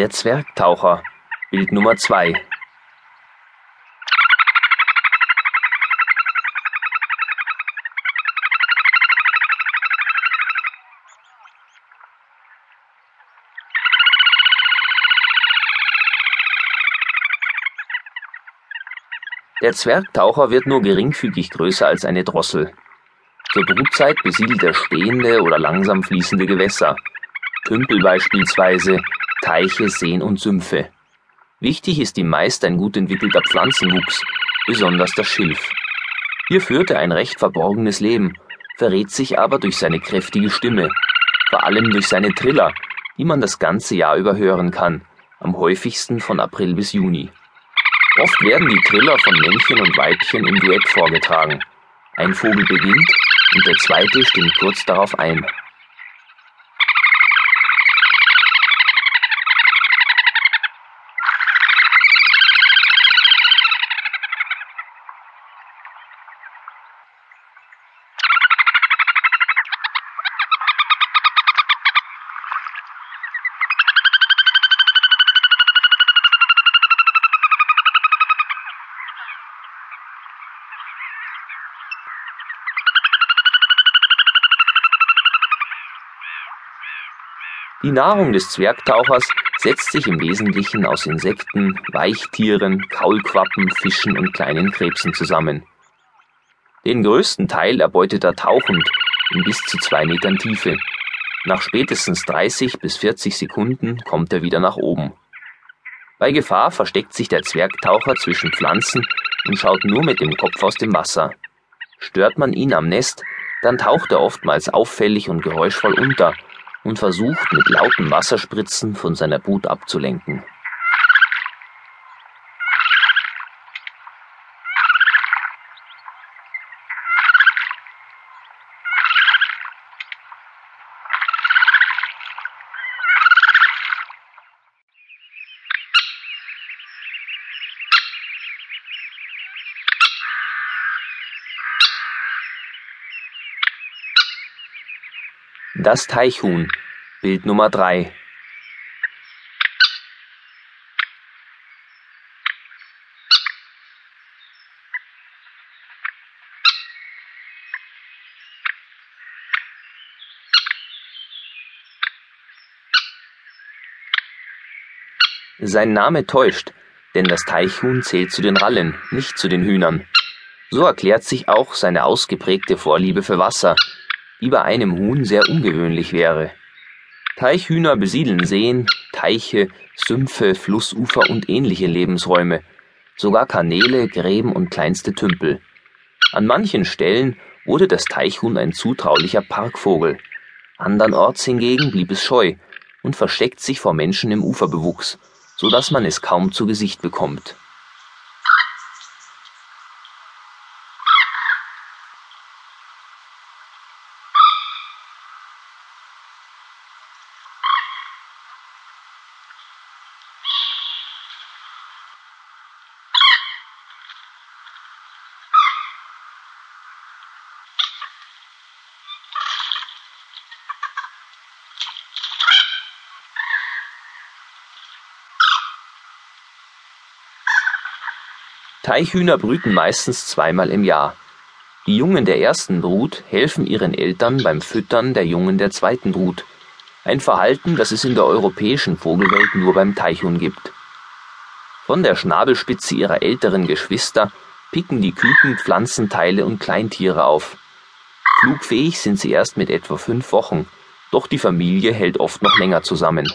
Der Zwergtaucher. Bild Nummer zwei. Der Zwergtaucher wird nur geringfügig größer als eine Drossel. Zur Brutzeit besiedelt er stehende oder langsam fließende Gewässer, Tümpel beispielsweise, Teiche, Seen und Sümpfe. Wichtig ist ihm meist ein gut entwickelter Pflanzenwuchs, besonders das Schilf. Hier führt er ein recht verborgenes Leben, verrät sich aber durch seine kräftige Stimme, vor allem durch seine Triller, die man das ganze Jahr über hören kann, am häufigsten von April bis Juni. Oft werden die Triller von Männchen und Weibchen im Duett vorgetragen. Ein Vogel beginnt und der zweite stimmt kurz darauf ein. Die Nahrung des Zwergtauchers setzt sich im Wesentlichen aus Insekten, Weichtieren, Kaulquappen, Fischen und kleinen Krebsen zusammen. Den größten Teil erbeutet er tauchend in bis zu zwei Metern Tiefe. Nach spätestens 30 bis 40 Sekunden kommt er wieder nach oben. Bei Gefahr versteckt sich der Zwergtaucher zwischen Pflanzen und schaut nur mit dem Kopf aus dem Wasser. Stört man ihn am Nest, dann taucht er oftmals auffällig und geräuschvoll unter und versucht mit lauten Wasserspritzen von seiner Brut abzulenken. Das Teichhuhn. Bild Nummer drei. Sein Name täuscht, denn das Teichhuhn zählt zu den Rallen, nicht zu den Hühnern. So erklärt sich auch seine ausgeprägte Vorliebe für Wasser, die bei einem Huhn sehr ungewöhnlich wäre. Teichhühner besiedeln Seen, Teiche, Sümpfe, Flussufer und ähnliche Lebensräume, sogar Kanäle, Gräben und kleinste Tümpel. An manchen Stellen wurde das Teichhuhn ein zutraulicher Parkvogel, andernorts hingegen blieb es scheu und versteckt sich vor Menschen im Uferbewuchs, so dass man es kaum zu Gesicht bekommt. Teichhühner brüten meistens zweimal im Jahr. Die Jungen der ersten Brut helfen ihren Eltern beim Füttern der Jungen der zweiten Brut, ein Verhalten, das es in der europäischen Vogelwelt nur beim Teichhuhn gibt. Von der Schnabelspitze ihrer älteren Geschwister picken die Küken Pflanzenteile und Kleintiere auf. Flugfähig sind sie erst mit etwa fünf Wochen, doch die Familie hält oft noch länger zusammen